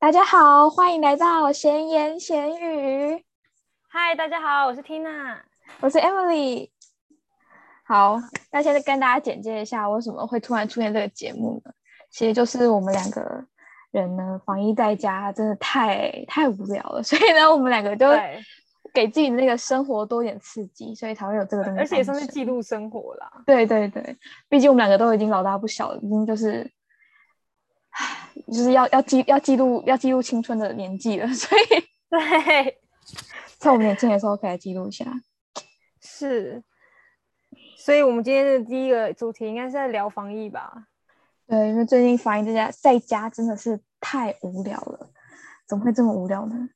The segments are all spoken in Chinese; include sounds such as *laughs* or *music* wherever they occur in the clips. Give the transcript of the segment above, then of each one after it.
大家好，欢迎来到闲言闲语。嗨，大家好，我是 Tina，我是 Emily。好，那现在跟大家简介一下，为什么会突然出现这个节目呢？其实就是我们两个人呢，防疫在家真的太太无聊了，*laughs* 所以呢，我们两个就给自己的那个生活多一点刺激，所以才会有这个东西。而且也算是记录生活啦。对对对，毕竟我们两个都已经老大不小了，已经就是，就是要要记要记录要记录青春的年纪了，*laughs* 所以对，在我们年轻的时候可以记录一下。是。所以，我们今天的第一个主题应该是在聊防疫吧？对，因为最近防疫在家，在家真的是太无聊了。怎么会这么无聊呢？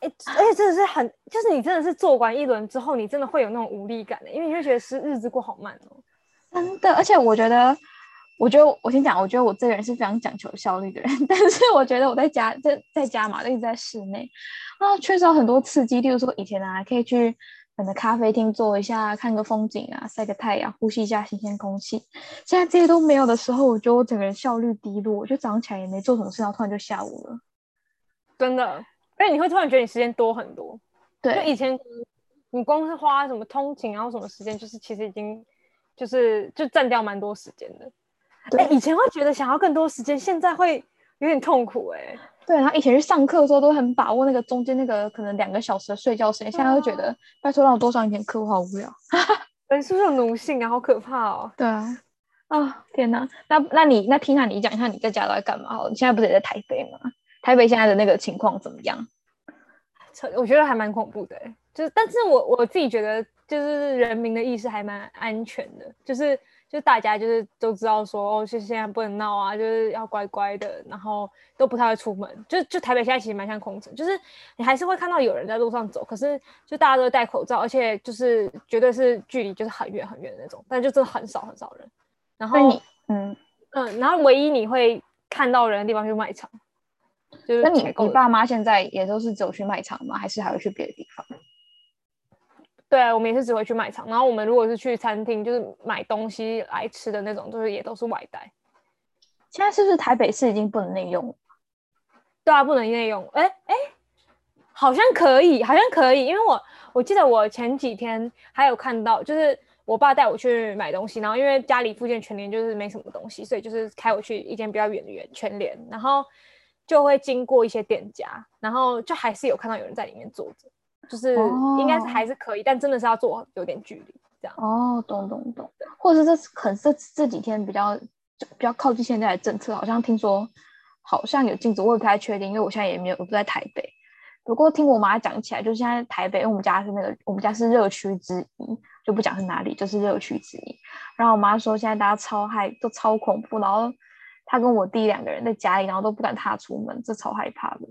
哎，而且真的是很，就是你真的是做完一轮之后，你真的会有那种无力感的，因为你会觉得是日子过好慢哦。真的，而且我觉得，我觉得我先讲，我觉得我这个人是非常讲求效率的人，*laughs* 但是我觉得我在家在在家嘛，一直在室内啊，缺少很多刺激。例如说，以前啊，可以去。可能咖啡厅坐一下，看个风景啊，晒个太阳，呼吸一下新鲜空气。现在这些都没有的时候，我觉得我整个人效率低落，我就早上起来也没做什么事，然后突然就下午了。真的，而且你会突然觉得你时间多很多。对，就以前你光是花什么通勤，然后什么时间，就是其实已经就是就占掉蛮多时间的。对，以前会觉得想要更多时间，现在会有点痛苦哎。对，然后以前去上课的时候都很把握那个中间那个可能两个小时的睡觉时间，现在会觉得拜托让我多上一点课，我好无聊。*laughs* 人是不是有奴性啊？好可怕哦！对啊，啊天哪！那那你那听下你讲一下你在家都在干嘛？好，你现在不是也在台北吗？台北现在的那个情况怎么样？我觉得还蛮恐怖的，就是但是我我自己觉得就是人民的意识还蛮安全的，就是。就大家就是都知道说哦，就现在不能闹啊，就是要乖乖的，然后都不太会出门。就就台北现在其实蛮像空城，就是你还是会看到有人在路上走，可是就大家都戴口罩，而且就是绝对是距离就是很远很远的那种，但就真的很少很少人。然后你嗯嗯，然后唯一你会看到人的地方就是卖场。就是那你你爸妈现在也都是走去卖场吗？还是还会去别的地方？对，我们也是只会去卖场。然后我们如果是去餐厅，就是买东西来吃的那种，就是也都是外带。现在是不是台北市已经不能内用？对啊，不能内用。哎哎，好像可以，好像可以。因为我我记得我前几天还有看到，就是我爸带我去买东西，然后因为家里附近全联就是没什么东西，所以就是开我去一间比较远的远全联，然后就会经过一些店家，然后就还是有看到有人在里面坐着。就是应该是还是可以，但真的是要做有点距离这样。哦，懂懂懂。或者是这可能这这几天比较就比较靠近现在的政策，好像听说好像有禁止，我也不太确定，因为我现在也没有我不在台北。不过听我妈讲起来，就是现在台北，因为我们家是那个我们家是热区之一，就不讲是哪里，就是热区之一。然后我妈说现在大家超害，都超恐怖，然后她跟我弟两个人在家里，然后都不敢踏出门，这超害怕的。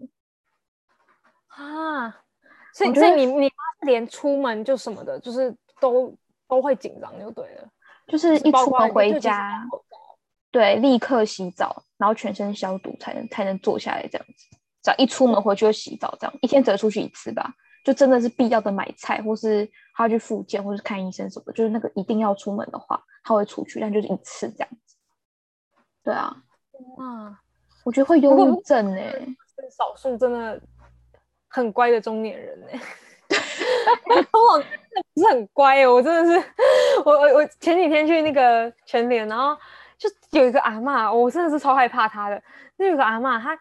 啊。所以，所以你你妈连出门就什么的，就是都都会紧张，就对了。就是一出门回家，对，立刻洗澡，然后全身消毒，才能才能坐下来这样子。只要一出门回去就洗澡，这样一天只能出去一次吧。就真的是必要的买菜，或是他要去复健，或是看医生什么，就是那个一定要出门的话，他会出去，但就是一次这样子。对啊，那，我觉得会忧郁症哎，是少数真的。很乖的中年人呢，*laughs* 我真的不是很乖哦，我真的是，我我我前几天去那个全联，然后就有一个阿妈，我真的是超害怕她的。那有个阿妈，她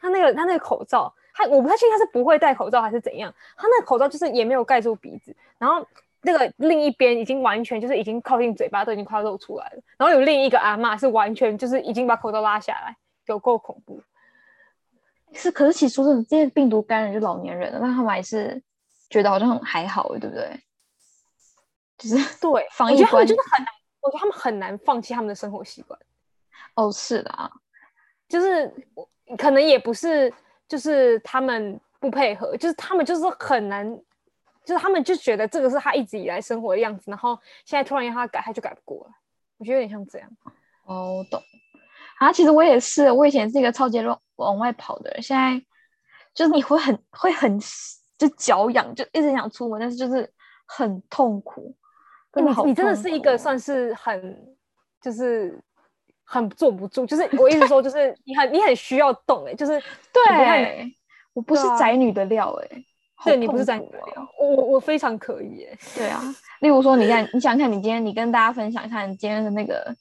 她那个她那个口罩，她我不太确定她是不会戴口罩还是怎样，她那个口罩就是也没有盖住鼻子，然后那个另一边已经完全就是已经靠近嘴巴都已经快要露出来了，然后有另一个阿妈是完全就是已经把口罩拉下来，有够恐怖。是，可是其实说真的，这些病毒感染就老年人了，但他们还是觉得好像还好，对不对？就是对 *laughs* 防疫观，真的很难。我觉得他们很难放弃他们的生活习惯。哦，是的啊，就是可能也不是，就是他们不配合，就是他们就是很难，就是他们就觉得这个是他一直以来生活的样子，然后现在突然让他改，他就改不过来。我觉得有点像这样。哦，我懂。啊，其实我也是，我以前是一个超级乱往外跑的人，现在就是你会很会很就脚痒，就一直想出门，但是就是很痛苦。你你真的是一个算是很就是很坐不住。就是我一直说，就是你很 *laughs* 你很需要动哎、就是对，我不是宅女的料哎、好对你不是宅女的料，我我我非常可以哎、对啊，例如说，你看，你想想看，你今天你跟大家分享一下你今天的那个，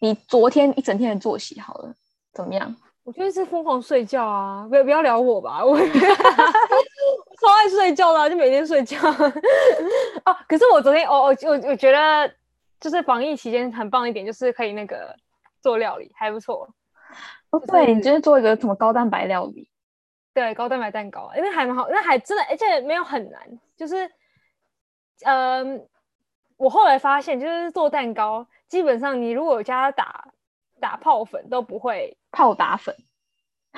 你昨天一整天的作息好了，怎么样？我就是疯狂睡觉啊！不要不要聊我吧，我 *laughs* 我超爱睡觉的啊、就每天睡觉。*laughs* 哦，可是我昨天，哦哦，我我觉得就是防疫期间很棒一点，就是可以那个做料理，还不错。哦，就对，你是今天做一个什么高蛋白料理？对，高蛋白蛋糕，因为还蛮好，那还真的，而且没有很难。就是，嗯，我后来发现，就是做蛋糕，基本上你如果有加打打泡粉都不会泡打粉，*laughs*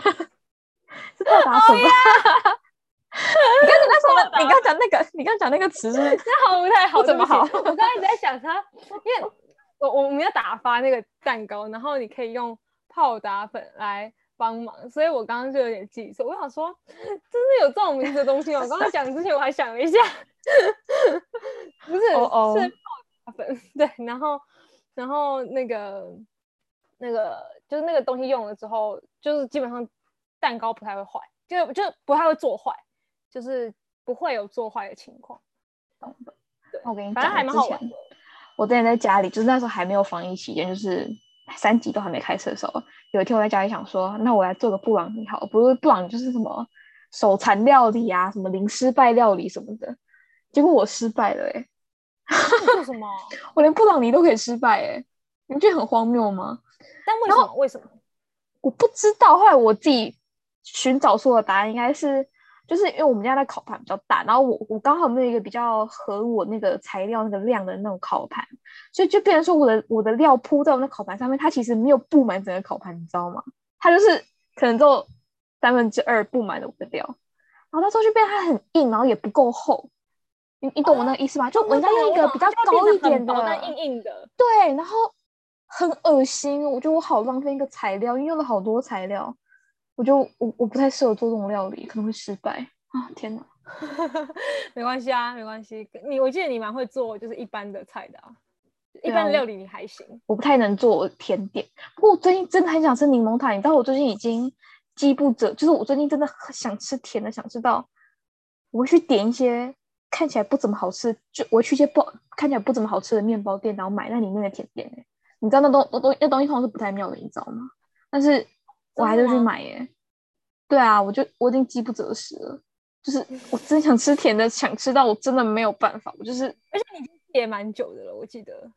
是泡打粉吗？*laughs* 你刚才那什么？你刚讲那个，你刚讲那个词是不是？那好不太好，不怎么好我刚才一直在想它，因为我我们要打发那个蛋糕，然后你可以用泡打粉来帮忙，所以我刚刚就有点记错。我想说，真的有这种名字的东西吗？我刚刚讲之前我还想了一下，*laughs* 不是是泡打粉，对，然后然后那个那个就是那个东西用了之后，就是基本上蛋糕不太会坏，就就不太会做坏，就是不会有做坏的情况。对，我跟你反正讲，我之前还蛮好玩的。我之前在家里，就是那时候还没有防疫期间，就是三级都还没开始的时候，有一天我在家里想说，那我来做个布朗尼好了，不是布朗就是什么手残料理啊，什么零失败料理什么的，结果我失败了、欸，你做什么？*laughs* 我连布朗尼都可以失败、欸，你不觉得很荒谬吗？但为什么？为什么？我不知道，后来我自己寻找出的答案应该是，就是因为我们家的烤盘比较大，然后我我刚好没有一个比较合我那个材料那个量的那种烤盘，所以就变成说我的我的料铺在我那烤盘上面，它其实没有布满整个烤盘，你知道吗？它就是可能就三分之二布满了我的料，然后到时候就变得它很硬，然后也不够厚。你你懂我那个意思吗？就我应该用一个比较高一点的，但硬硬的。对，然后很恶心，我觉得我好浪费一个材料，因为用了好多材料，我就我我不太适合做这种料理，可能会失败啊！天哪，*laughs* 没关系啊，没关系。你我记得你蛮会做，就是一般的菜的啊，一般的料理你还行。我不太能做甜点。不过我最近真的很想吃柠檬塔，你知道我最近已经饥不择，就是我最近真的很想吃甜的，想吃到我会去点一些看起来不怎么好吃，就我去一些不看起来不怎么好吃的面包店，然后买那里面的甜点、欸。你知道那东那东那东西通常是不太妙的，你知道吗？但是我还是去买耶、对啊，我就我已经饥不择食了，就是我真想吃甜的，想吃到我真的没有办法，我就是而且你已经戒蛮久的了，我记得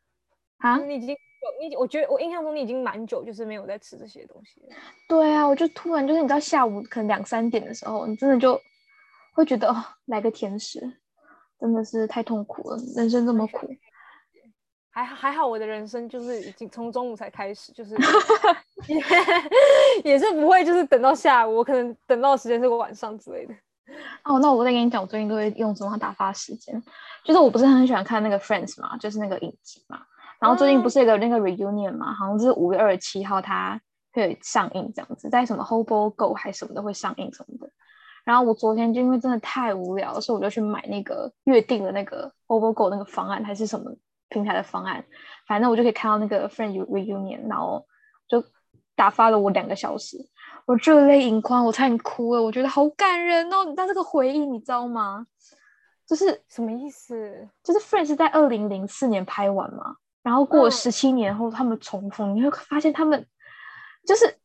啊，你已经有你，我觉得我印象中你已经蛮久，就是没有在吃这些东西了。对啊，我就突然就是你知道下午可能两三点的时候，你真的就会觉得哦，来个甜食，真的是太痛苦了，人生这么苦。还还好，我的人生就是已经从中午才开始，就是 *laughs* 也也是不会，就是等到下午，我可能等到时间是晚上之类的。哦，那我再跟你讲，我最近都会用什么打发时间，就是我不是很喜欢看那个 Friends 嘛，就是那个影集嘛，然后最近不是有个那个 reunion 嘛，好像是五月二十七号它会上映这样子，在什么 Hobo Go 还是什么的会上映什么的。然后我昨天就因为真的太无聊了，所以我就去买那个约定的那个 Hobo Go 那个方案还是什么平台的方案，反正我就可以看到那个 Friend reunion，然后就打发了我两个小时，我热泪盈眶，我差点哭了，我觉得好感人哦！你知道这个回忆你知道吗？就是什么意思？就是 Friend 是在二零零四年拍完嘛，然后过了嗯十七年后他们重逢，你会发现他们就是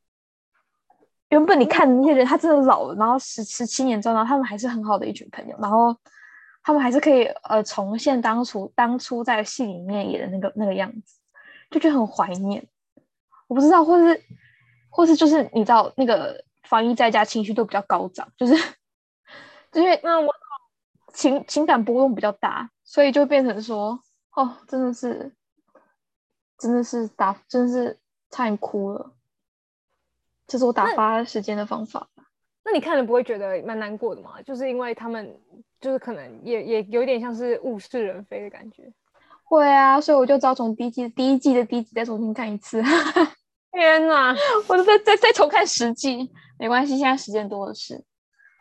原本你看的那些人，他真的老了，然后十十七年之后，然后他们还是很好的一群朋友，然后他们还是可以呃重现当初当初在戏里面演的那个那个样子，就觉得很怀念。我不知道，或是或是就是你知道那个防疫在家情绪都比较高涨，就是就因为那我情情感波动比较大，所以就变成说，哦，真的是，真的是打，真的是差点哭了。这是我打那发时间的方法。那你看了不会觉得蛮难过的吗？就是因为他们就是可能也也有点像是物是人非的感觉。会啊，所以我就只好从第一季第一季的第一集再重新看一次，*laughs* 天哪，我就再再再重看十季，没关系，现在时间多的是。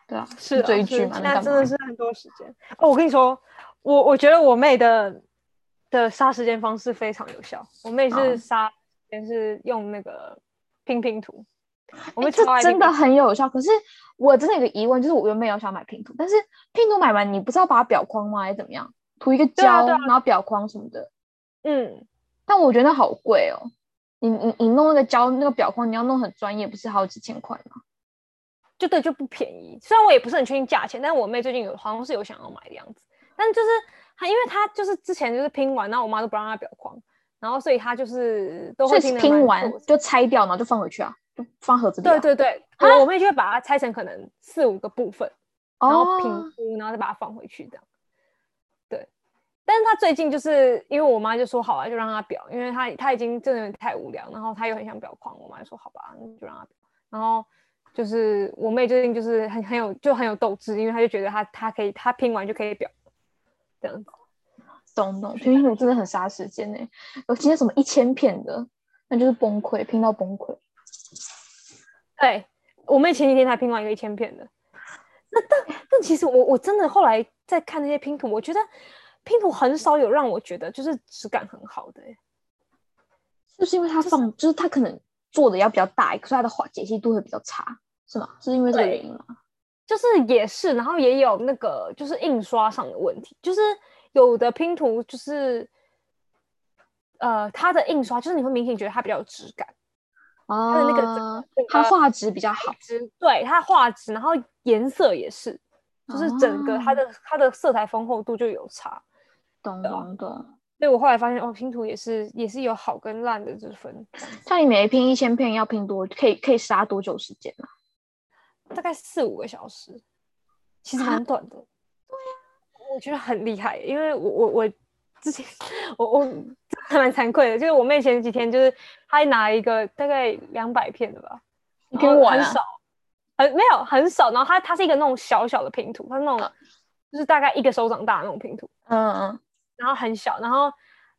对啊，是追剧嘛，现在能干嘛？真的是很多时间。哦，我跟你说，我我觉得我妹的的杀时间方式非常有效。我妹是杀间是用那个拼拼图，这真的很有效。可是我真的有个疑问，就是我原本有想买拼图，但是拼图买完你不是要把它裱框吗？还是怎么样？涂一个胶，啊啊然后裱框什么的。嗯，但我觉得好贵哦。你你你弄那个胶那个裱框，你要弄很专业，不是好几千块吗？就对就不便宜。虽然我也不是很确定价钱，但是我妹最近有好像是有想要买的样子，但就是她因为她就是之前就是拼完，然后我妈都不让她裱框，然后所以她就是都会拼完就拆掉，然后就放回去啊，就放盒子里、啊。对对对，我我妹就会把它拆成可能四五个部分，然后拼然后再把它放回去这样。对，但是她最近就是因为我妈就说好啊，就让她裱，因为她她已经真的太无聊，然后她又很想裱框，我妈就说好吧，那就让她裱。然后就是我妹最近就是很很有就很有斗志，因为她就觉得她她可以她拼完就可以裱，这样子。懂懂，拼图真的很杀时间呢。有今天什么一千片的，那就是崩溃，拼到崩溃。对我妹前几天才拼完一个一千片的，那但但其实我我真的后来在看那些拼图，我觉得拼图很少有让我觉得就是质感很好的、欸，是不是因为它放，就是它可能做的要比较大，所以它的画解析度会比较差，是吗？是因为这个原因吗？就是也是，然后也有那个就是印刷上的问题，就是有的拼图就是呃它的印刷就是你会明显觉得它比较有质感，啊，的那个它画质比较好，对它画质，然后颜色也是，就是整个它哦的它的色彩丰厚度就有差。懂懂懂。所以我后来发现哦，拼图也是也是有好跟烂的之分，像你每拼一千片要拼多，可以可以杀多久时间啊？大概四五个小时，其实蛮短的。对呀、我觉得很厉害，因为我我我之前 *laughs* 我我 *laughs* 还蛮惭愧的，就是我妹前几天就是她拿了一个大概两百片的吧，你然拼完啊很少，很没有很少，然后它它是一个那种小小的拼图，它是那种就是大概一个手掌大的那种拼图，嗯嗯，然后很小，然后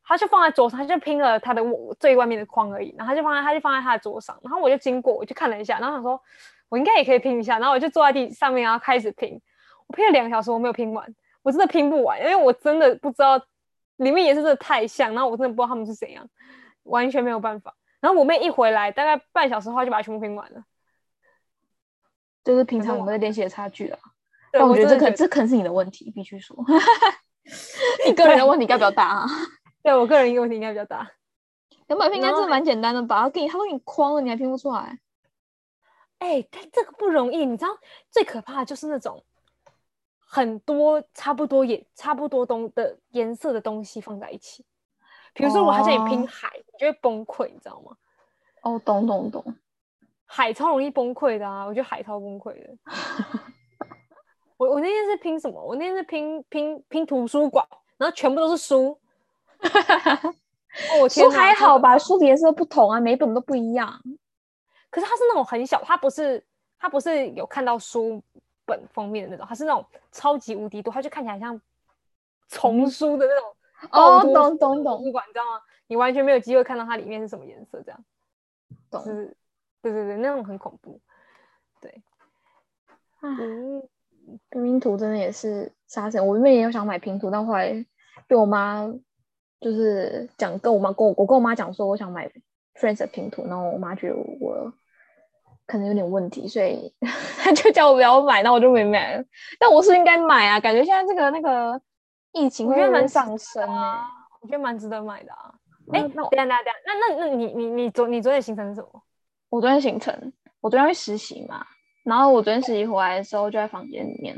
他就放在桌上，他就拼了他的我最外面的框而已，然后他就放在他就放在他的桌上，然后我就经过，我就看了一下，然后想说我应该也可以拼一下，然后我就坐在地上面，然后开始拼，我拼了两个小时，我没有拼完，我真的拼不完，因为我真的不知道里面颜色真的太像，然后我真的不知道他们是怎样，完全没有办法。然后我妹一回来，大概半小时后就把它全部拼完了。就是平常我我们的练习的差距啊。对但我觉得这可真的这可能是你的问题，必须说，*laughs* 你个人的问题应该比较大啊。对我个人一个问题应该比较大。两百片应该然后是蛮简单的吧？他给你，他都给你框了，你还拼不出来？哎、但这个不容易，你知道最可怕的就是那种很多差不多也差不多东的颜色的东西放在一起。比如说，我还叫你拼哦海，你就会崩溃，你知道吗？哦，懂懂懂。海超容易崩溃的啊，我觉得海超崩溃的。*laughs* 我我那天是拼什么？我那天是拼拼拼图书馆，然后全部都是书。哦，书还好吧？书的颜色不同啊，每一本都不一样。可是它是那种很小，它不是它不是有看到书本封面的那种，它是那种超级无敌多，它就看起来像丛书的那种哦懂懂懂书的图书馆，你知道吗？你完全没有机会看到它里面是什么颜色，这样懂。是，对对对，那种很恐怖。对，唉嗯，拼图真的也是杀神。我原本也有想买拼图，但后来被我妈就是讲，跟我妈跟我我跟我妈讲说，我想买 Friends 的拼图，然后我妈觉得我可能有点问题，所以他 *laughs* 就叫我不要买，那我就没买了。但我是应该买啊，感觉现在这个那个疫情我觉得蛮上升呢、啊，我觉得蛮值得买的啊。哎、那那我等一下等下等下，那那那你你你昨你昨天行程是什么？我昨天行程，我昨天去实习嘛，然后我昨天实习回来的时候就在房间里面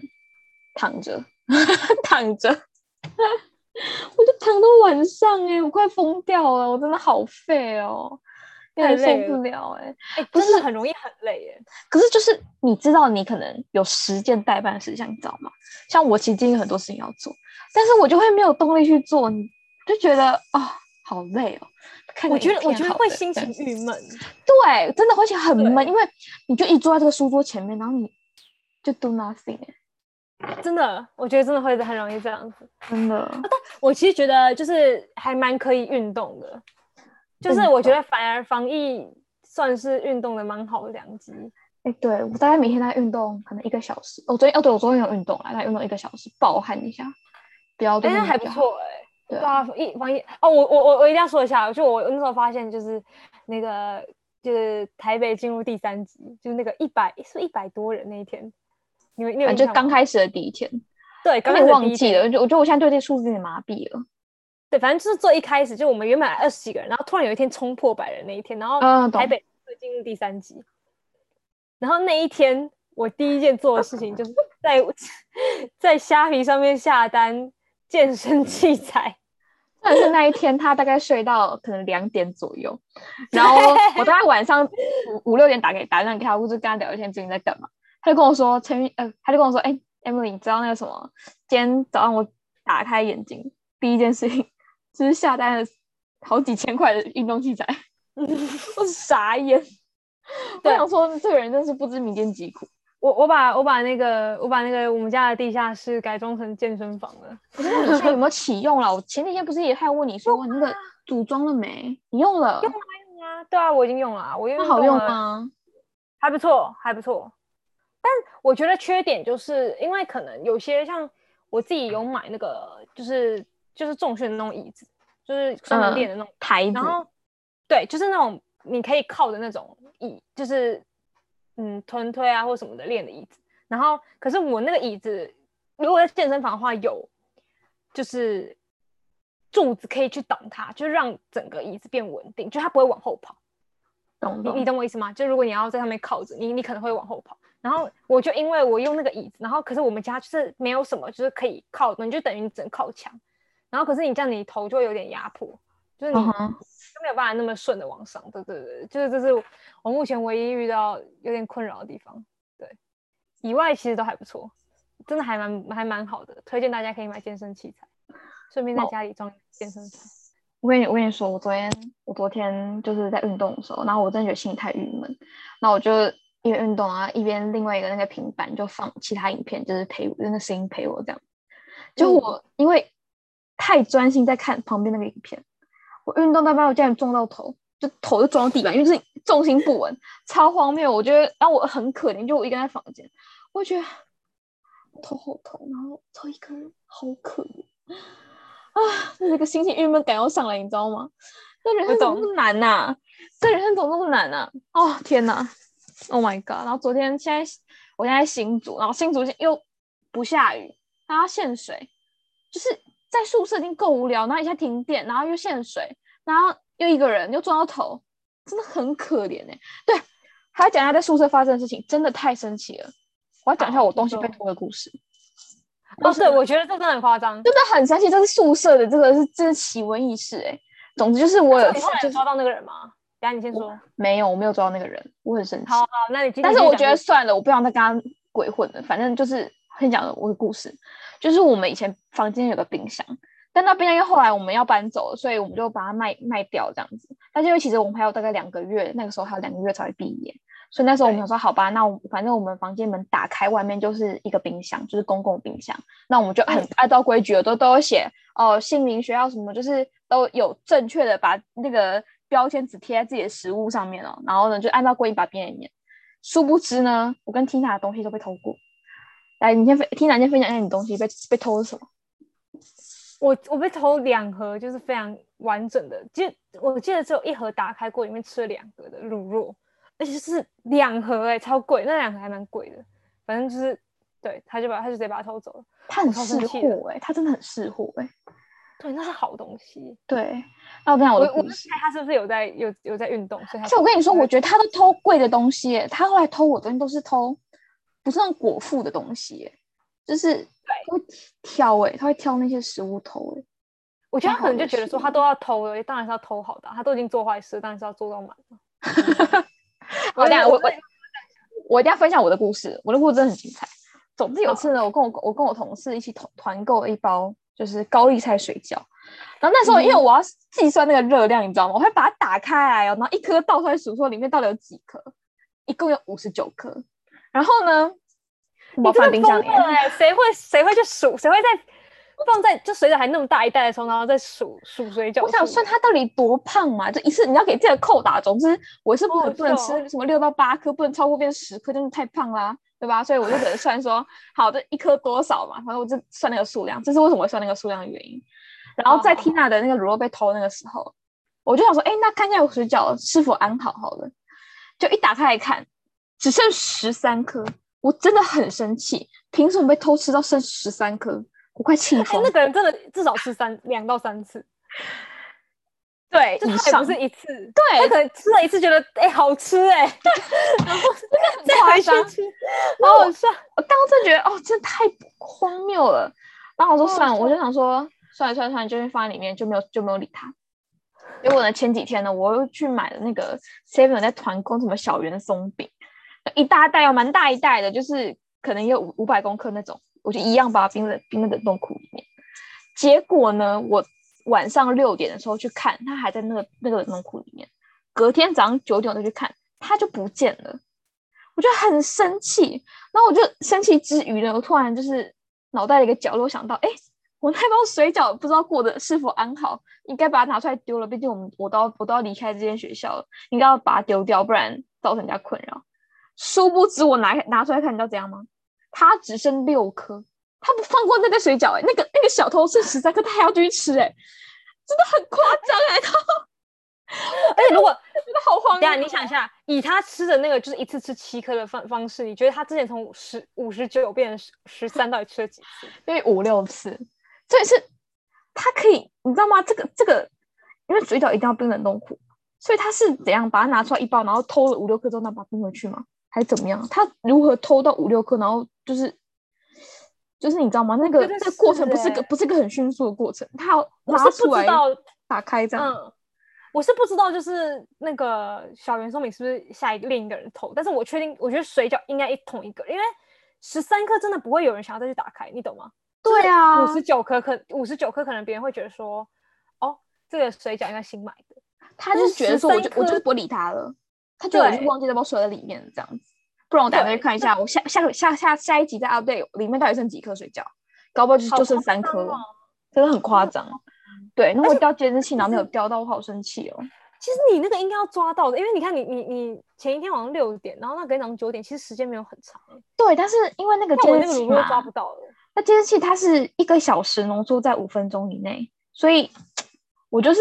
躺着，*laughs* 躺着，*laughs* 我就躺到晚上哎、我快疯掉了，我真的好废哦，有太点受不了哎、哎、不是真的很容易很累哎。可是就是你知道你可能有十件代办事项，你知道吗？像我其实今天有很多事情要做，但是我就会没有动力去做，你就觉得啊、好累哦。看我觉得我觉得会心情郁闷。对，真的会很闷，因为你就一坐在这个书桌前面，然后你就 do nothing，欸真的，我觉得真的会很容易这样子。真的。但我其实觉得就是还蛮可以运动的，就是我觉得反而防疫算是运动的蛮好的良机。哎、对我大概每天在运动，可能一个小时。我昨天哦，对我昨天有运动啊，大概运动一个小时，暴汗一下，不要哎、还。不错哎、对对啊，一防疫哦，我我我我一定要说一下，就我那时候发现就是那个就是台北进入第三级，就是那个一百是一百多人那一天，你们你有反正就刚开始的第一天，对刚开始第一天忘记了，就我觉得我现在对这个数字有点麻痹了。对，反正就是做一开始，就我们原本二十几个人，然后突然有一天冲破百人那一天，然后台北会进入第三级，然后那一天我第一件做的事情就是 *laughs* 在 *laughs* 在虾皮上面下单健身器材，*laughs* 但是那一天他大概睡到可能两点左右，然后我大概晚上五五六点打给打电话给他，我就跟他聊天，最近在干嘛？他就跟我说，陈玉呃，他就跟我说，哎、e m i l y 你知道那个什么？今天早上我打开眼睛，第一件事情就是下单了好几千块的运动器材，*laughs* 我傻眼。我想说，这个人真是不知民间疾苦。我我把我把那个我把那个我们家的地下室改装成健身房了，你现在有没有启用了？我前几天不是也还问你说你那个组装了没？你用了？用啊，对啊，我已经用了啊，我用那好用了吗？还不错，还不错。但我觉得缺点就是因为可能有些像我自己有买那个，就是就是重训的那种椅子，就是专门嗯练的那种，台子然后对，就是那种你可以靠的那种椅，就是嗯臀推啊或什么的练的椅子。然后可是我那个椅子，如果在健身房的话，有就是柱子可以去挡它，就让整个椅子变稳定，就它不会往后跑。懂你你懂。懂我意思吗？就如果你要在上面靠着，你你可能会往后跑。然后我就因为我用那个椅子，然后可是我们家就是没有什么就是可以靠的，你就等于你只能靠墙。然后可是你这样你头就会有点压迫，就是你就没有办法那么顺的往上。对对对，就是这是我目前唯一遇到有点困扰的地方。对，以外其实都还不错，真的还蛮还蛮好的，推荐大家可以买健身器材，顺便在哦家里装健身房。我跟你我跟你说，我昨天我昨天就是在运动的时候，然后我真的觉得心里太郁闷，那我就一边运动啊，一边另外一个那个平板就放其他影片，就是陪我，那个声音陪我这样。就嗯我因为太专心在看旁边那个影片，我运动到一半我竟然撞到头，就头就撞到地板，因为是重心不稳，超荒谬。我觉得，然后我很可怜，就我一个人在房间，我就觉得我头好痛，然后超一个人好可怜啊，那个心情郁闷感又上来，你知道吗？这人生怎么那么难呐、这人生怎么那么难呐、哦天呐！Oh my god！然后昨天现在我现在在新竹，然后新竹又不下雨，然后限水，就是在宿舍已经够无聊，然后一下停电，然后又限水，然后又一个人又撞到头，真的很可怜哎、对，还要讲一下在宿舍发生的事情，真的太神奇了。我要讲一下我东西被偷的故事。哦，对，我觉得这真的很夸张。真的很神奇，这是宿舍的这个是这是奇闻异事哎、总之就是我有就是抓到那个人吗？等下你先说。没有，我没有抓到那个人，我很生气。好好，那你但是我觉得算了，我不想再跟他鬼混了。反正就是先讲我的故事，就是我们以前房间有个冰箱，但那冰箱因为后来我们要搬走了，所以我们就把它卖卖掉这样子。但是因为其实我们还有大概两个月，那个时候还有两个月才会毕业，所以那时候我们想说，好吧，那我反正我们房间门打开，外面就是一个冰箱，就是公共冰箱。那我们就很嗯按照规矩的都都有写哦，姓名、学校什么，就是都有正确的把那个标签纸贴在自己的食物上面哦。然后呢，就按照规矩把它编一念。殊不知呢，我跟 Tina 的东西都被偷过。来，你先分，Tina 先分享一下你东西被被偷是什么？我我被偷两盒，就是非常完整的，记我记得只有一盒打开过，里面吃了两个的卤肉，而且是两盒哎、超贵，那两盒还蛮贵的。反正就是，对，他就把他就直接把它偷走了。他很识货哎、他真的很识货哎、对，那是好东西。对，那我跟你讲我我猜他是不是有在有有在运动，所以他而且我跟你说，我觉得他都偷贵的东西、欸，他后来偷我的东西都是偷，不是那种果腹的东西、欸，就是他会挑哎、他会挑那些食物偷哎、我觉得他可能就觉得说他都要偷了，当然是要偷好的啊、他都已经做坏事，当然是要做到满了。*laughs* 好，等一下我我我一定要分享我的故事，我的故事真的很精彩。总之有次呢，我跟我我跟我同事一起团团购了一包就是高丽菜水饺，然后那时候因为嗯我要计算那个热量，你知道吗？我会把它打开来哦，然后一颗倒出来数说里面到底有几颗，一共有五十九颗。然后呢，我放冰箱里谁会谁会去数？谁会在放在就水饺还那么大一袋的时候，然后再数数水饺？我想算它到底多胖嘛？这一次你要给自己的扣打，总之我是不能不能吃什么六到八颗，不能超过变十颗，真的太胖啦、对吧？所以我就只能算说，*laughs* 好这一颗多少嘛，反正我就算那个数量，这是为什么我算那个数量的原因。然后在 Tina 的那个乳酪被偷那个时候，我就想说，哎，那看一下我水饺是否安好好了。就一打开来看，只剩十三颗，我真的很生气，凭什么被偷吃到剩十三颗？我快气哎，疯。那个人真的至少吃三两到三次，*laughs* 对，就他也不是一次，对他可能吃了一次觉得哎、好吃哎、*laughs* 然后再回去吃，好好笑。我当时觉得哦，真的太荒谬了。然后我说算了，我就想说算了算了算了，就先放在里面，就没有就没有理他。结果呢，前几天呢，我又去买了那个 Seven 在团购什么小圆松饼，一大袋哦，蛮大一袋的，就是可能有五五百公克那种，我就一样把它冰在冰在冷冻库里面。结果呢，我晚上六点的时候去看，它还在那个那个冷冻库里面。隔天早上九点我再去看，它就不见了。我就很生气，然后我就生气之余呢，我突然就是脑袋的一个角落想到，哎，我那包水饺不知道过得是否安好，应该把它拿出来丢了。毕竟我们我都要我都要离开这间学校了，应该要把它丢掉，不然造成人家困扰。殊不知我拿拿出来看，你知道怎样吗？它只剩六颗，他不放过那个水饺哎、那个那个小偷剩十三颗，他还要继续吃哎、真的很夸张哎，*laughs* 然后 *laughs* 而且如果真的好荒等一下谬。你想一下，以他吃的那个就是一次吃七颗的方方式，你觉得他之前从十五十九变成十十三，到底吃了几次？因为五六次，这也是他可以，你知道吗？这个这个，因为水饺一定要冰冷冻库，所以他是怎样把它拿出来一包，然后偷了五六颗之后，再把它冰回去吗？还是怎么样？他如何偷到五六颗，然后就是就是你知道吗？那个觉得这个过程不是个欸不是个很迅速的过程，他要我是拉出来不知道，打开这样。嗯，我是不知道，就是那个小圆松饼是不是下一个另一个人偷？但是我确定，我觉得水饺应该一同一个，因为十三颗真的不会有人想要再去打开，你懂吗？对啊五十九颗可五十九颗可能别人会觉得说，哦，这个水饺应该新买的，他就觉得说，我就我就不理他了，他觉得我就对忘记那包水在里面这样子。不然我等下再去看一下，我下下个下下下一集再 update 里面到底剩几颗水饺，搞不好就好就剩三颗了哦，真的很夸张。对，那我掉监视器，然后没有掉到，我好生气哦。其实你那个应该要抓到的，因为你看你你你前一天晚上六点，然后那隔天早上九点，其实时间没有很长欸，对，但是因为那个监视器那个乳酪抓不，到了。那监视器它是一个小时浓缩在五分钟以内，所以我就是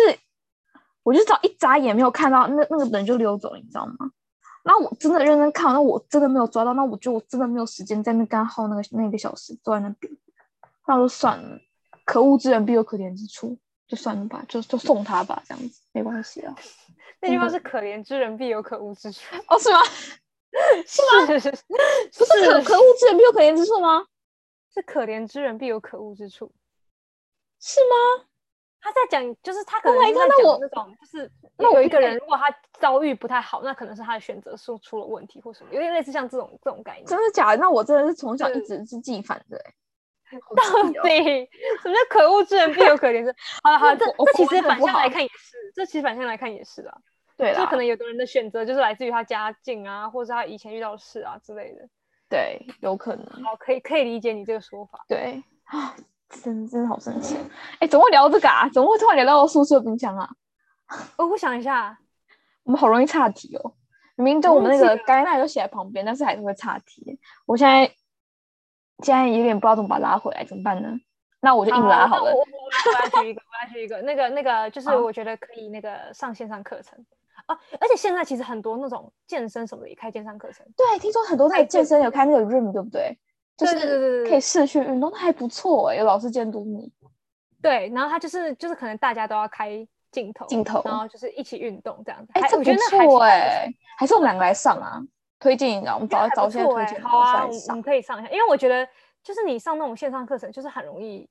我就只要一眨眼没有看到，那那个人就溜走了，你知道吗？然后我真的认真看，那我真的没有抓到，那我觉得我真的没有时间在那跟他耗那个那个小时坐在那边，那我就算了，可恶之人必有可怜之处，就算了吧，就就送他吧，这样子没关系啊。*laughs* 那句话嗯是“可怜之人必有可恶之处哦，是吗？”，*laughs* 是是 *laughs* 不是可可恶之人必有可怜之处吗？是可怜之人必有可恶之处。是吗？他在讲，就是他可 Oh 能是在讲那种，就是有一个人，如果他遭遇不太好，那可能是他的选择出出了问题或什么，有点类似像这种这种概念。真的假的？那我真的是从小一是直是记反的、*laughs* 欸，到底什么叫可恶之人必有可怜之？*laughs* 好了好了，这我这其实反向来看也是，这其实反向来看也是啊，对啦，就可能有的人的选择就是来自于他家境啊，或者是他以前遇到的事啊之类的。对，有可能，好，可以可以理解你这个说法。对啊，真真的好生气。哎、怎么会聊这个啊？怎么会突然聊到宿舍冰箱啊？哦，我想一下，我们好容易岔题哦。明明就我我们那个该那就写在旁边，但是还是会岔题。我现在现在有点不知道怎么把它拉回来，怎么办呢？那我就硬拉好了那我。我我来举一个，*laughs* 我来举一个，那个那个就是我觉得可以那个上线上课程啊，而且现在其实很多那种健身什么的也开线上课程，对，听说很多那个健身有开那个 room，对不对？就对对对对可以视讯运动，那还不错哎、有老师监督你。对，然后他就是就是可能大家都要开镜头，镜头然后就是一起运动这样子，哎、还这不错挺哎、还是我们两个来上啊？推荐一下，我们找还找不错哎现在推荐的好啊，老师来上我我们。可以上一下，因为我觉得就是你上那种线上课程，就是很容易，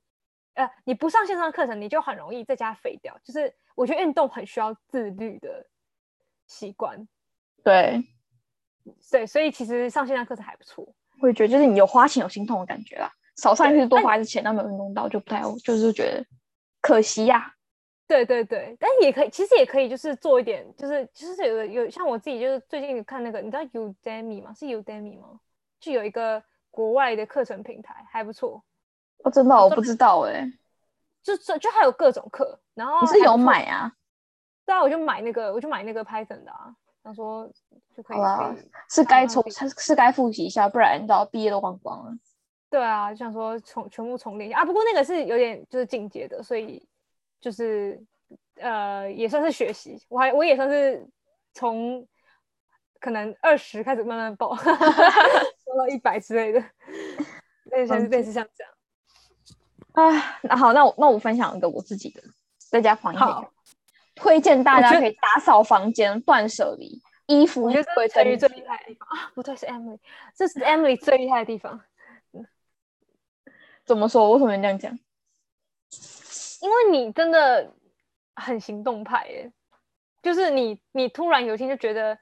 呃，你不上线上课程，你就很容易在家废掉。就是我觉得运动很需要自律的习惯，对，对，所以其实上线上课程还不错。我也觉得就是你有花钱有心痛的感觉啦，少上一次多花一次钱，但没有运动到就不太，就是觉得可惜呀、对对对，但也可以，其实也可以，就是做一点，就是就是有有像我自己，就是最近看那个，你知道 Udemy 吗？是 Udemy 吗？就有一个国外的课程平台，还不错，哦，真的哦、我不知道哎、就就就还有各种课，然后你是有买啊？对啊，我就买那个，我就买那个 Python 的啊，想说就可以好啦，是该重是是该复习一下，不然你知道毕业都忘光了。对啊，就想说重全部重练一下啊。不过那个是有点就是进阶的，所以就是呃也算是学习，我还我也算是从可能二十开始慢慢报，*laughs* 报到一百之类的，类似类似像这样。啊，那好，那我那我分享一个我自己的，在家防疫推荐大家可以打扫房间，断舍离衣服。我觉得这是最厉害的地方啊，*laughs* 不对，是 Emily，这是 Emily 最厉害的地方。*laughs* 怎么说？为什么这样讲？因为你真的很行动派耶，就是你，你突然有一天就觉得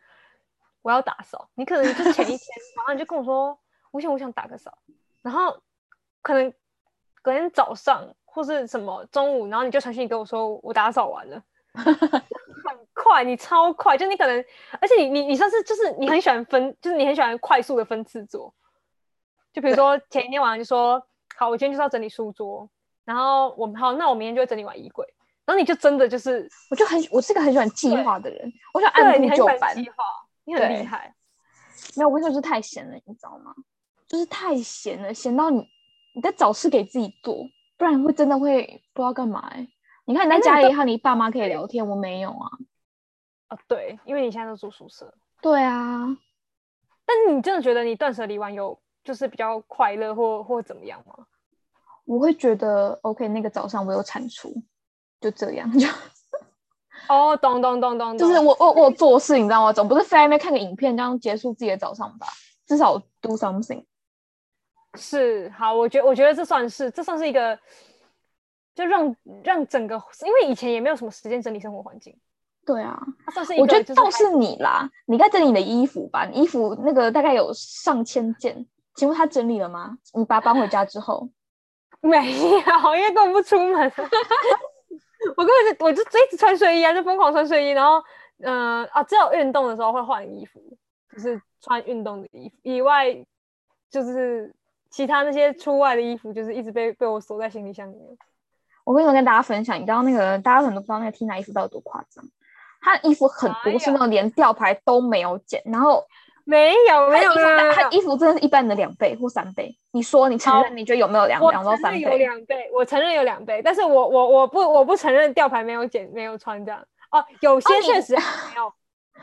我要打扫，你可能就前一天晚上就跟我说，我想我想打个扫，然后可能隔天早上或是什么中午，然后你就传讯跟我说我打扫完了，很快，你超快，就你可能，而且你你你算是就是你很喜欢分，就是你很喜欢快速的分次做，就比如说前一天晚上就说。好，我今天就是要整理书桌，然后我们好，那我明天就会整理完衣柜，然后你就真的就是，我就很，我是个很喜欢计划的人，我想按部就班。计划，你很厉害。没有，我就是太闲了，你知道吗？就是太闲了，闲到你你在找事给自己做，不然会真的会不知道干嘛。哎，你看你在家里和你爸妈可以聊天，我没有啊。啊，对，因为你现在都住宿舍。对啊，但你真的觉得你断舍离完有？就是比较快乐或或怎么样吗？我会觉得 OK，那个早上我有产出，就这样就。哦，咚咚咚咚，就是我我我做事，你知道吗？总不是在那边看个影片，这样结束自己的早上吧？至少 do something。是，好，我觉我觉得这算是这算是一个，就让让整个，因为以前也没有什么时间整理生活环境。对啊，算是我觉得倒是你啦，你该整理你的衣服吧？衣服那个大概有上千件。请问他整理了吗？你把它搬回家之后，*laughs* 没有，因为根本不出门。*laughs* 我根本就我就一直穿睡衣啊，就疯狂穿睡衣。然后，嗯啊，只有运动的时候会换衣服，就是穿运动的衣服。以外，就是其他那些出外的衣服，就是一直被被我锁在行李箱里面。我为什么跟大家分享？你知道那个大家很多不知道那个 Tina 衣服到底多夸张？她衣服很多是那种连吊牌都没有剪，然后。没有没有没有，他衣服真的是一般的两倍或三倍。你说你承认？你觉得有没有两两到三倍？有两倍，我承认有两倍。但是我我我不我不承认吊牌没有剪没有穿这样。哦，有些确实没有，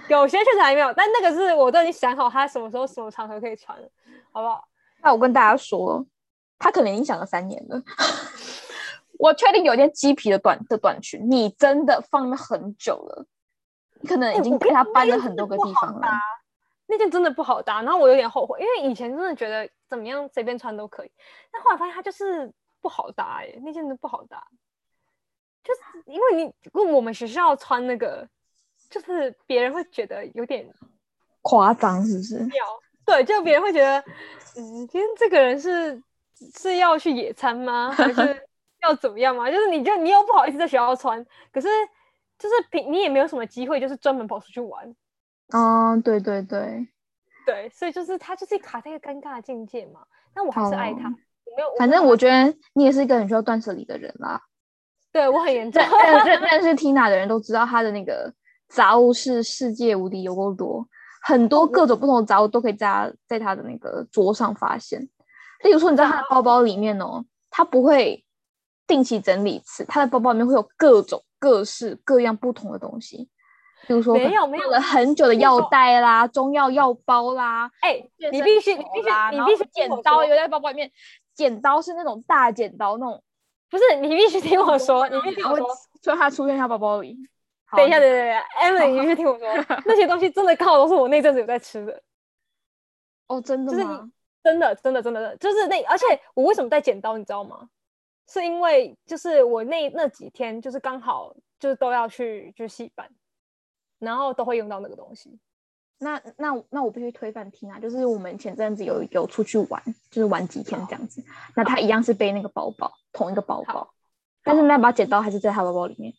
有些确实还没有。但那个是我都已经想好他什么时候什么场合可以穿了，好不好？那我跟大家说，他可能已经想了三年了。*laughs* 我确定有件鸡皮的短的短裙，你真的放了很久了，你可能已经被他搬了很多个地方了。那件真的不好搭，然后我有点后悔，因为以前真的觉得怎么样随便穿都可以，但后来发现它就是不好搭哎，那件真的不好搭，就是因为你如果我们学校穿那个，就是别人会觉得有点夸张，是不是？对，就别人会觉得，嗯，今天这个人是是要去野餐吗？还是要怎么样嘛？就是你就你又不好意思在学校穿，可是就是平你也没有什么机会，就是专门跑出去玩。哦，对对对，对，所以就是他就是卡在一个尴尬的境界嘛。但我还是爱他，没有。反正我觉得你也是一个很需要断舍离的人啦。对我很严 *laughs* 重，认认识 Tina 的人都知道他的那个杂物是世界无敌有够多，很多各种不同的杂物都可以在在他的那个桌上发现。例如说，你在他的包包里面哦，他不会定期整理一次，他的包包里面会有各种各式各样不同的东西。比如说，没有没有了很久的药袋啦，中药药包啦，哎，你必须你必须你必须剪刀留在包包里面，剪刀是那种大剪刀那种，不是你必须听我说，你必须听我说，所以它出现在包包里。等一下，等等等，Emily，你必须听我说，*laughs* 那些东西真的靠都是我那阵子有在吃的。哦，真的吗？真的真的真的就是那，而且我为什么带剪刀，你知道吗？是因为就是我那那几天就是刚好就是都要去就戏班。然后都会用到那个东西，那那那我必须推翻 Tina，就是我们前阵子有有出去玩，就是玩几天这样子，那他一样是背那个包包，同一个包包，但是那把剪刀还是在他包包里面。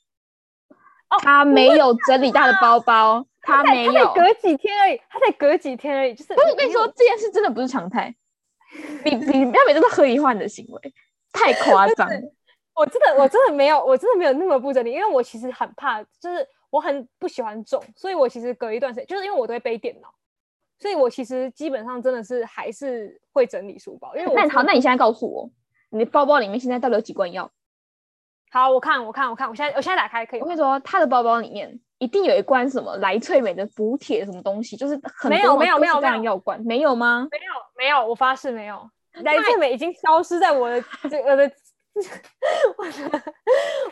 哦，他没有整理他的包包，他没有，隔几天而已，他才隔几天而已，就是。不是我跟你说，这件事真的不是常态，*laughs* 你你不要每次都合理化你的行为，太夸张。*laughs* 我真的我真的没有，我真的没有那么不整理，因为我其实很怕，就是。我很不喜欢重，所以我其实隔一段时间，就是因为我都会背电脑，所以我其实基本上真的是还是会整理书包。因为那好，那你现在告诉我，你的包包里面现在到底有几罐药？好，我看，我看，我看，我现在我现在打开可以。我跟你说，他的包包里面一定有一罐什么来萃美的补铁什么东西，就是很没有多没有没有没有样药罐，没有吗？没有没有，我发誓没有。*laughs* 来健美已经消失在我的这我的我的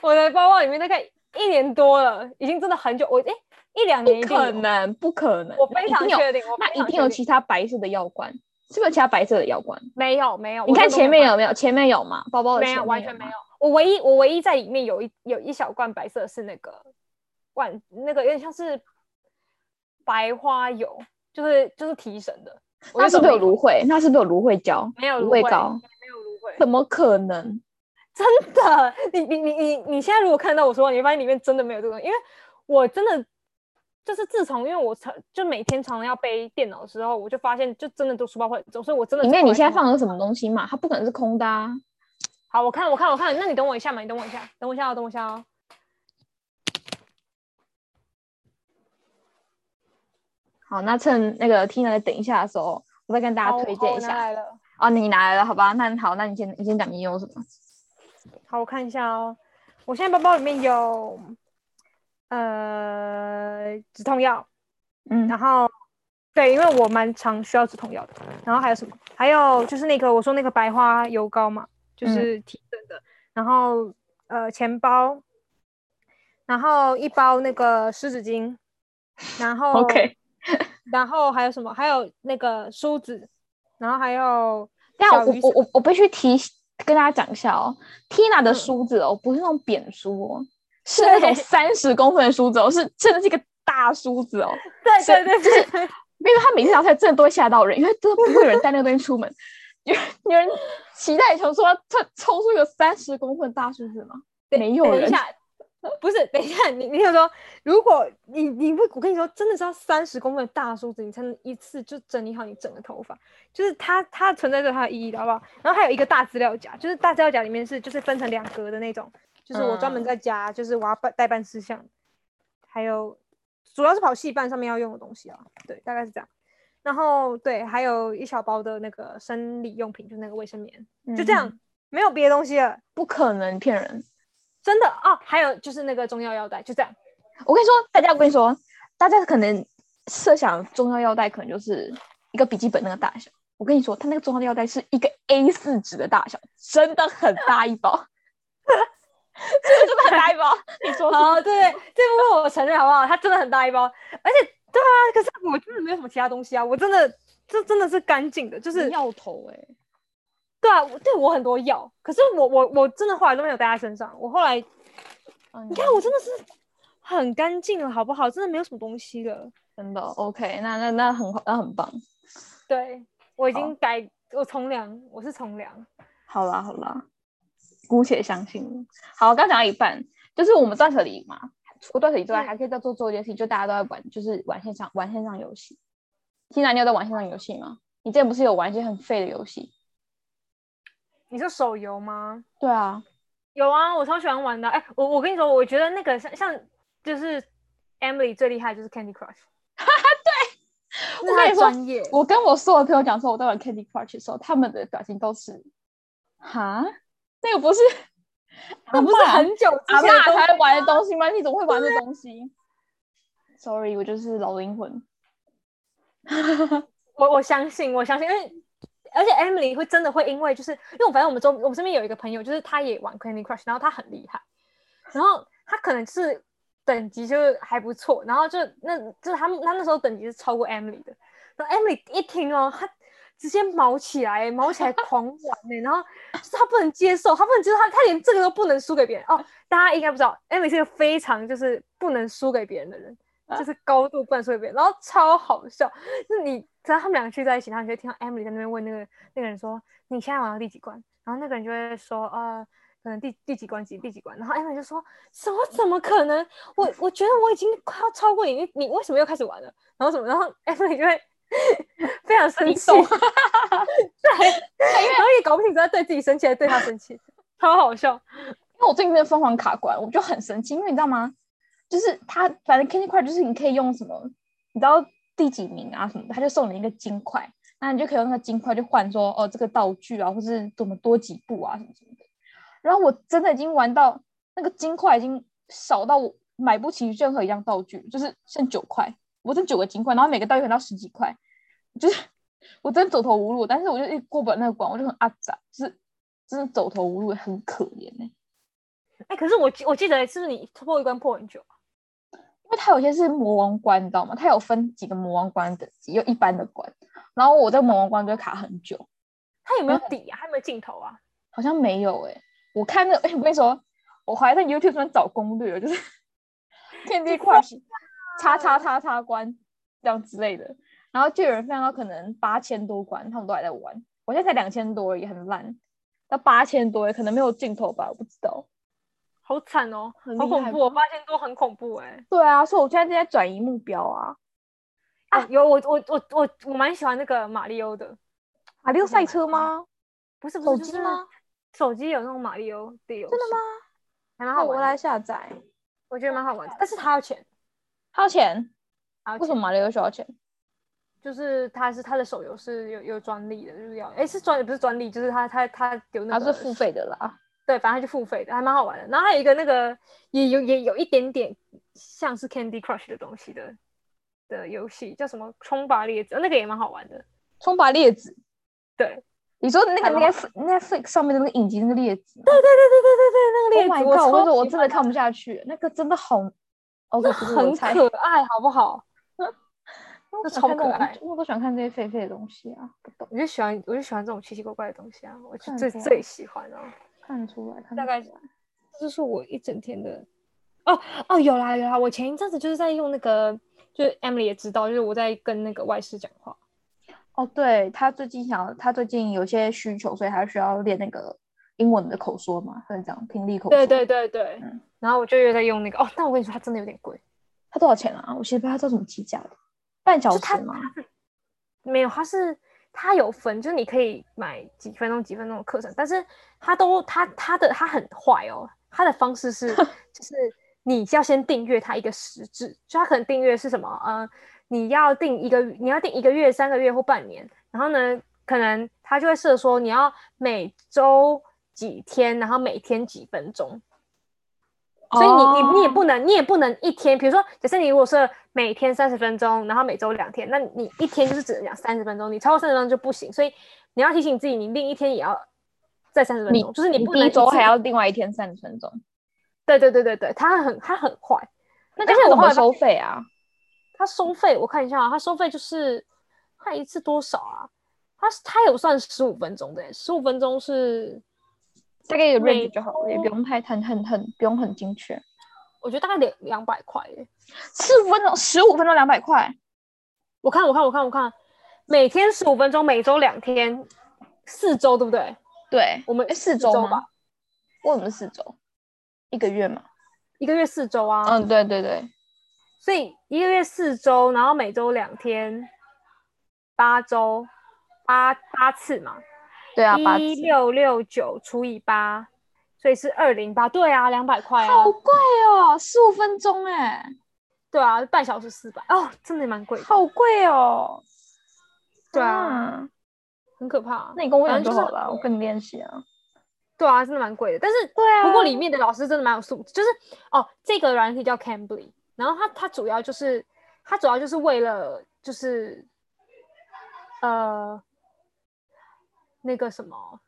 我的包包里面，大概一年多了，已经真的很久。我哎、一两年不可能，不可能，我非常确定，我那一定有其他白色的药罐，是不是其他白色的药罐？没有没有。你看前面有没有？前面有吗？包包的没有，前面吗完全没有。我唯一我唯一在里面有一有一小罐白色是那个罐，那个有点像是白花油，就是就是提神的。我那不是有就是没芦荟？那是不是有芦荟胶？没有芦荟荟膏？没有芦荟，怎么可能？真的，你你你你你现在如果看到我说，你会发现里面真的没有这个东西，因为我真的就是自从因为我常就每天常常要背电脑的时候，我就发现就真的都书包会很重，所以我真的里面你现在放放的是什么东西嘛？它不可能是空的啊！好，我看我看我看，那你等我一下嘛，你等我一下，等我一下哦，等我一下哦。好，那趁那个 Tina 在等一下的时候，我再跟大家推荐一下。哦，你拿来了，好吧？那好，那你先你先讲你有什么？好，我看一下哦。我现在包包里面有呃止痛药，嗯，然后对，因为我蛮常需要止痛药的。然后还有什么？还有就是那个我说那个白花油膏嘛，就嗯是提神的。然后呃钱包，然后一包那个湿纸巾，然后 OK 然后还有什么？还有那个梳子，然后还有但我我我我必须提跟大家讲一下哦，Tina 的嗯梳子哦，不是那种扁梳哦，是那种对三十公分的梳子哦，是真的是一个大梳子哦。对对对对对，因为他每次拿出来真的都会吓到人，因为真的不会有人带那个东西出门。有有人期待求说他抽出一个三十公分的大梳子吗？没有人。等一下，*laughs* 不是，等一下，你你想说，如果你你不，我跟你说，真的是要三十公分的大梳子，你才能一次就整理好你整个头发。就是它它存在着它的意义的，好不好？然后还有一个大资料夹，就是大资料夹里面是就是分成两格的那种，就是我专门嗯在家，就是我要办代办事项，还有主要是跑戏办上面要用的东西啊，对，大概是这样。然后对，还有一小包的那个生理用品，就是那个卫生棉，就这样，嗯没有别的东西了。不可能骗人。真的哦，还有就是那个中药药袋，就这样。我跟你说，大家，我跟你说，大家可能设想中药药袋可能就是一个笔记本那个大小。我跟你说，它那个中药药袋是一个 A 四纸的大小，真的很大一包，是不是真的很大一包？*laughs* 你说对对，这部分我承认好不好？它真的很大一包，而且对啊，可是我真的没有什么其他东西啊，我真的这真的是干净的，就是药头哎、对啊，我对我很多药，可是我我我真的后来都没有带在身上，我后来嗯你看我真的是很干净了，好不好？真的没有什么东西了。真的 OK，那那那很好，那很棒。对我已好经改，我从良，我是从良。好啦好啦，姑且相信你。好，我刚讲到一半，就是我们断舍离嘛，除了断舍离之外，嗯还可以再做做一件事情，就大家都在玩，就是玩线上玩线上游戏。现在你有在玩线上游戏吗？你之前不是有玩一些很废的游戏？你说手游吗？对啊，有啊，我超喜欢玩的。哎，我我跟你说，我觉得那个像像就是 Emily 最厉害就是 Candy Crush。*laughs* 哈哈，对我跟你说。我跟我所有朋友讲说我在玩 Candy Crush 的时候，他们的表情都是，哈，那个不是那不是很久之阿前才会玩的东西吗？你怎么会玩这东西？Sorry，我就是老灵魂。*laughs* 我我相信，我相信，因为而且 Emily 会真的会因为就是因为我反正我们周我们身边有一个朋友，就是他也玩 Candy Crush，然后他很厉害，然后他可能是等级就是还不错，然后就那就是他们他那时候等级是超过 Emily 的，然后 Emily 一听哦，他直接毛起来，毛起来狂玩呢、然后就是他不能接受，他不能接受，他他连这个都不能输给别人哦。大家应该不知道，Emily 是个非常就是不能输给别人的人。就是高度不能输一遍，然后超好笑。就是你只要他们两个聚在一起，然后你就会听到 Emily 在那边问那个那个人说：“你现在玩到第几关？”然后那个人就会说：“呃，可能第第几关几第几关。”然后 Emily 就说：“什么？怎么可能？我我觉得我已经快要超过你，你你为什么又开始玩了？”然后什么？然后 Emily 就会 *laughs* 非常生气，*laughs* 对，然后也搞不清楚在对自己生气还是对他生气，超好笑。因为我最近在疯狂卡关，我就很生气，因为你知道吗？就是他反正 Candy Crush 就是你可以用什么，你知道第几名啊什么，他就送你一个金块，那你就可以用那个金块去换说哦这个道具啊，或是怎么多几步啊什么什么的。然后我真的已经玩到那个金块已经少到我买不起任何一样道具，就是剩九块，我剩九个金块，然后每个道具可能要十几块，就是 *laughs* 我真的走投无路。但是我就一过不了那个关，我就很阿杂，就是真的走投无路，很可怜呢、哎、可是我记我记得是不是你破一关破很久啊？因为它有些是魔王关，你知道吗？它有分几个魔王关等级，有一般的关，然后我在魔王关就会卡很久，它有没有底啊？它有没有镜头啊？好像没有哎、我看那哎、*laughs* 我跟你说，我还在 YouTube 上面找攻略，就是 *laughs* Candy Crush 叉叉叉叉关这样之类的，然后就有人分享到可能八千多关，他们都还在玩，我现在才两千多而已，很烂。到八千多，可能没有镜头吧，我不知道。好惨哦，好恐怖！我发现都很恐怖哎、对啊，所以我现在正在转移目标啊。啊，有我我我我我蛮喜欢那个马里欧的，马里奥赛车吗？不是不手机吗？手机有那种马里欧的游戏，真的吗？还蛮好我来下载。我觉得蛮好玩的，但是它要钱，它要钱？还要钱为什么马里奥需要钱？就是它是它的手游是有有专利的，就是要哎是专也不是专利，就是它它它有那个它是付费的啦。对，反正它就付费的，还蛮好玩的。然后还有一个那个也有也有一点点像是 Candy Crush 的东西的的游戏，叫什么冲吧列子，那个也蛮好玩的。冲吧列子，对你说那个还蛮好 Netflix Netflix 上面的那个影集那个列子吗对对对对对对对，那个列？Oh 子 god！我跟你说，我超喜欢真的看不下去，那个真的好 *laughs* 很。可爱，好不好？*laughs* 那超可爱我都喜欢看这些废废的东西啊，不懂，我就喜欢，我就喜欢这种奇奇怪怪的东西啊，我就最最喜欢啊。看得出来，看大概得出来这就是我一整天的。哦哦，有啦有啦，我前一阵子就是在用那个，就是 Emily 也知道，就是我在跟那个外事讲话。哦，对他最近想要，他最近有些需求，所以他需要练那个英文的口说嘛，是这样听力口说。对对对对，嗯然后我就又在用那个哦，但我跟你说，它真的有点贵，它多少钱啊？我其实不知道它叫什么计价的，半小时吗？没有，它是它有分，就是你可以买几分钟几分钟的课程，但是它都它它的它很坏哦，它的方式是 *laughs* 就是你要先订阅它一个时制，就它可能订阅是什么呃，你要订一个你要订一个月、三个月或半年，然后呢，可能它就会设说你要每周几天，然后每天几分钟。所以你你你也哦不能，你也不能一天，比如说，假设你如果是每天三十分钟，然后每周两天，那你一天就是只能讲三十分钟，你超过三十分钟就不行。所以你要提醒自己，你另一天也要再三十分钟，就是你不能次一周还要另外一天三十分钟，对对对对对，它很它很快，那而且我后来发这样怎么收费啊？它收费我看一下啊，它收费就是它一次多少啊？它它有算十五分钟的耶，十五分钟是大概一个每 range 就好了，也不用太很很很不用很精确。我觉得大概两两百块耶。十五分钟，十五分钟两百块，我看我看我看我看，每天十五分钟，每周两天，四周对不对？对，我们四周周吗？为什么是四周？一个月嘛？一个月四周啊。嗯，对对对，所以一个月四周，然后每周两天，八周，八八次嘛，对啊，八一六六九除以八，所以是二零八。对啊，两百块啊好，贵哦，十五分钟哎，对啊，半小时四百哦，真的蛮贵，好贵哦。对啊，啊，很可怕。那你跟我就好了，我跟你练习啊。对啊，真的蛮贵的，但是对啊不过里面的老师真的蛮有素质，就是哦，这个软体叫 Cambly，然后它它主要就是它主要就是为了就是呃那个什么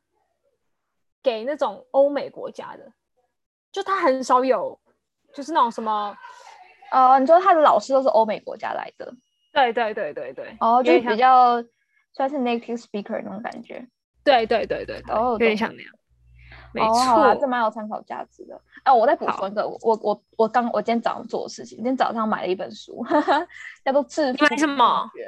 给那种欧美国家的，就他很少有就是那种什么，哦，你说他的老师都是欧美国家来的，对对对对对，哦，就比较算是 native speaker 那种感觉。对对对对对，哦有点懂像那样，没哦，好啦这，蛮有参考价值的。哎、我再补好充一个，我我我我刚我今天早上做的事情，今天早上买了一本书，叫做《致富买什么秘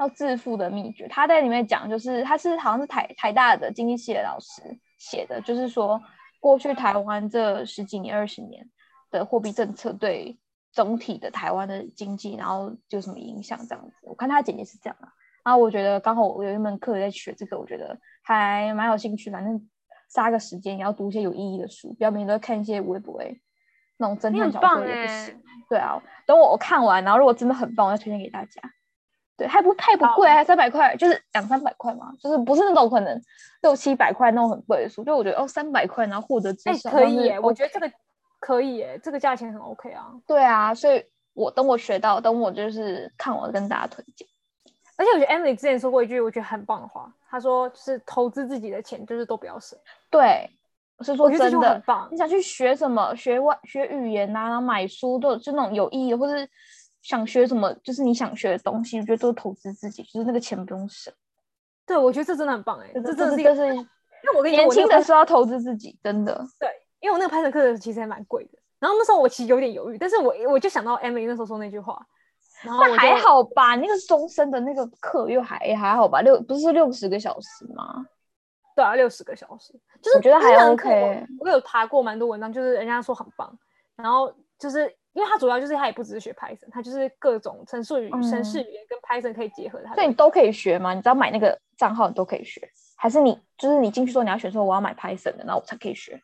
诀》嘛，叫《致富的秘诀》。他在里面讲，就是他是好像是台台大的经济系的老师写的，就是说过去台湾这十几年、二十年的货币政策对总体的台湾的经济，然后有什么影响这样子。我看他简介是这样啊。然后我觉得刚好我有一门课在学这个，我觉得还蛮有兴趣。反正杀个时间，也要读一些有意义的书，不要每天都在看一些微博那种侦探小说也不行。对啊，等我我看完，然后如果真的很棒，我再推荐给大家。对，还不太不贵，好还三百块，就是两三百块嘛，就是不是那种可能六七百块那种很贵的书。就我觉得哦，三百块然后获得知哎、识，可以耶，我觉得这个可以耶，这个价钱很 OK 啊。对啊，所以我等我学到，等我就是看我跟大家推荐。而且我觉得 Emily 之前说过一句我觉得很棒的话，她说就是投资自己的钱就是都不要省。对，我是说真的，很棒你。想去学什么，学外学语言啊，然后买书都就那种有意义的，或是想学什么，就是你想学的东西，我觉得都是投资自己，就是那个钱不用省。对，我觉得这真的很棒哎，这这真的是一个，这是因为我跟年轻的时候要投资自己，真的。对，因为我那个拍摄课程其实还蛮贵的，然后那时候我其实有点犹豫，但是我我就想到 Emily 那时候说那句话，那还，好吧，那个终身的那个课又还还好吧，六不是六十个小时吗？对啊，六十个小时，就是我觉得还 OK 我我有爬过蛮多文章，就是人家说很棒，然后就是因为它主要就是它也不只是学 Python，它就是各种程式语、程式语言跟 Python 可以结合它的。所以你都可以学吗？你只要买那个账号，你都可以学，还是你就是你进去之后你要选说我要买 Python 的，然后我才可以学？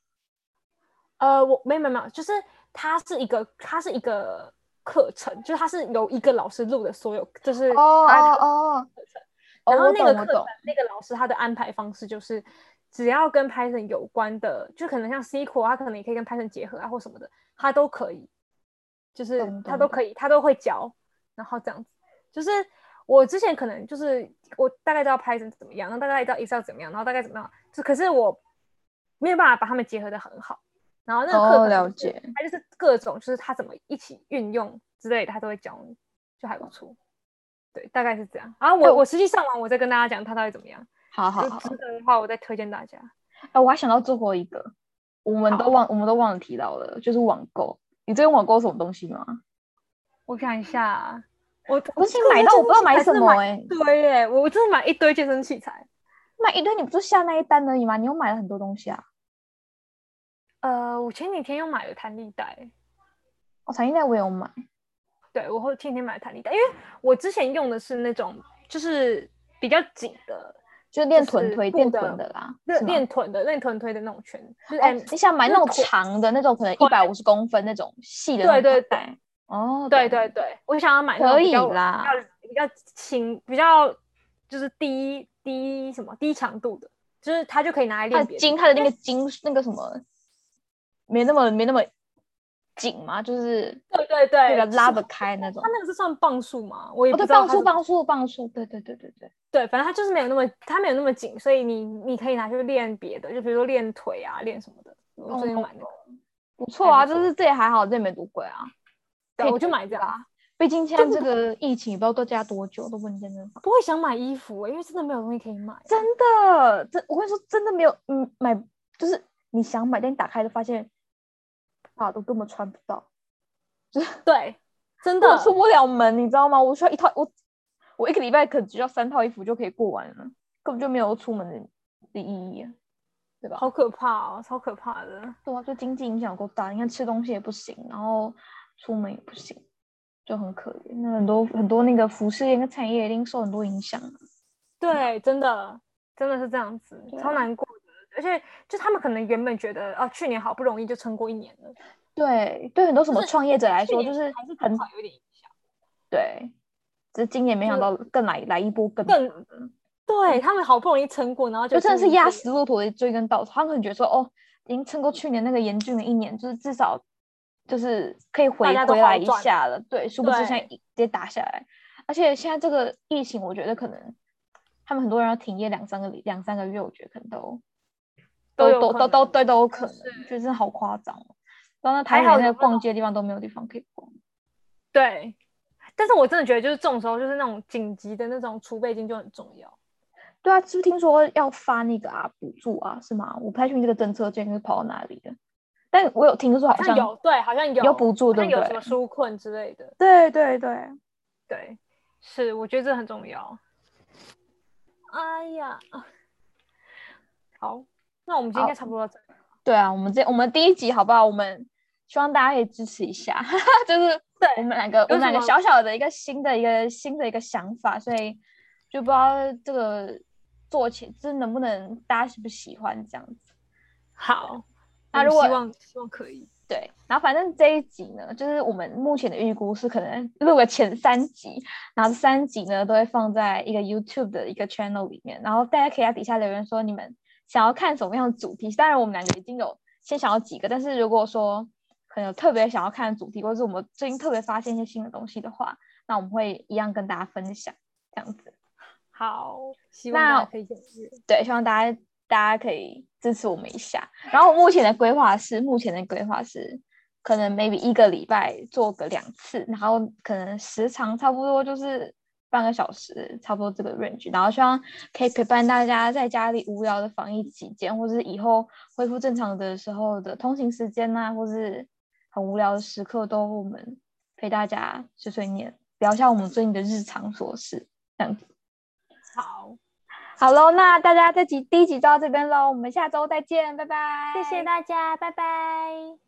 呃，我没有没有没有，就是它是一个它是一个课程，就是它是由一个老师录的所有，就是哦哦哦哦，然后那个课程那个老师他的安排方式就是，只要跟 Python 有关的，就可能像 SQL，他可能也可以跟 Python 结合啊或什么的，他都可以，就是他都可以，他都会教，然后这样子，就是我之前可能就是我大概知道 Python 怎么样，然后大概知道 Excel 怎么样，然后大概怎么样，就可是我没有办法把他们结合的很好，然后那个课了解他就是各种就是他怎么一起运用之类的，他都会教你，就还不错。对，大概是这样。然后我我实际上完，我再跟大家讲它到底怎么样。好好好。就值得的话，我再推荐大家。哎，我还想到最后一个，我们都忘我们都忘了提到了，就是网购。你最近网购什么东西吗？我看一下，我不是买到我不知道买什么哎、对耶，我真的买一堆健身器材。买一堆你不就下那一单而已吗？你又买了很多东西啊。呃，我前几天又买了弹力带，哦，弹力带我也有买，对我会天天买了弹力带，因为我之前用的是那种就是比较紧的，就是练臀推、练臀的啦。练练臀的练臀推的那种圈，就是哦、你想买那种长的那种，可能一对百五十公分那种细的对那种对。哦，对对对，我想要买可以啦比较比较轻，比较就是低低什么低强度的，就是它就可以拿来它的筋，练别的。它的那个筋那个什么，没那么没那么紧嘛，就是对对对，就是那个拉得开那种它。那个是算磅数吗？我也不知道磅数磅数，磅数，对对对对对。对，反正它就是没有那么它没有那么紧，所以你你可以拿去练别的，就比如说练腿啊，练什么的。我最近哦买那个，不错啊，就是这也还好，这也没多贵啊。对我就推买这个、啊。毕竟现在这个疫情，也不知道都加多久，都不能见真不会想买衣服、欸，因为真的没有东西可以买。真的，真我跟你说，真的没有，嗯，买就是你想买，但你打开就发现，啊，都根本穿不到，就对，真的出不了门，你知道吗？我需要一套，我我一个礼拜可能只要三套衣服就可以过完了，根本就没有出门的的意义啊，对吧？好可怕哦，超可怕的。对啊，就经济影响有够大，你看吃东西也不行，然后出门也不行，就很可怜。那很多很多那个服饰业跟产业一定受很多影响啊。对，真的真的是这样子，啊超难过的。而且就他们可能原本觉得啊，去年好不容易就撑过一年了，对，对很多什么创业者来说，就是还是很多少有点影响。对，只是今年没想到更来来一波更更对他们好不容易撑过，然后就真的是压死骆驼的追根稻草。他们可能觉得说，哦，已经撑过去年那个严峻的一年，就是至少就是可以回回来一下了。对，殊不知现在直接打下来，而且现在这个疫情，我觉得可能他们很多人要停业两三个礼两三个月，我觉得可能都都有都都都对都有可能，是觉得真的好夸张哦。到那还台北那个好有那逛街的地方都没有地方可以逛。对。但是我真的觉得，就是这种时候，就是那种紧急的那种储备金就很重要。对啊，是不是听说要发那个啊补助啊？是吗？我不太确定这个政策最近是跑到哪里了，但我有听说好好像像有对，好像有有补助对不对什么纾困之类的。对对对，对，是，我觉得这很重要。哎呀，*laughs* 好，那我们今天应该差不多。对啊，我们这我们第一集好不好？我们希望大家可以支持一下，*laughs* 就是对我们两个我们两个小小的一个新的一个新的一个想法，所以就不知道这个做起就是能不能大家喜不喜欢这样子。好，那如果希望希望可以。对，然后反正这一集呢，就是我们目前的预估是可能录个前三集，然后这三集呢都会放在一个 YouTube 的一个 channel 里面，然后大家可以在底下留言说你们想要看什么样的主题。当然，我们两个已经有先想要几个，但是如果说可能有特别想要看的主题，或者是我们最近特别发现一些新的东西的话，那我们会一样跟大家分享这样子。好，希望大家可以对，希望大家大家可以支持我们一下。然后目前的规划是，目前的规划是，可能 maybe 一个礼拜做个两次，然后可能时长差不多就是半个小时，差不多这个 range。然后希望可以陪伴大家在家里无聊的防疫期间，或者是以后恢复正常的时候的通行时间呐，或是很无聊的时刻，都我们陪大家碎碎念，聊一下我们最近的日常琐事，这样子。好，好喽，那大家这集第一集就到这边喽，我们下周再见，拜拜，谢谢大家，拜拜。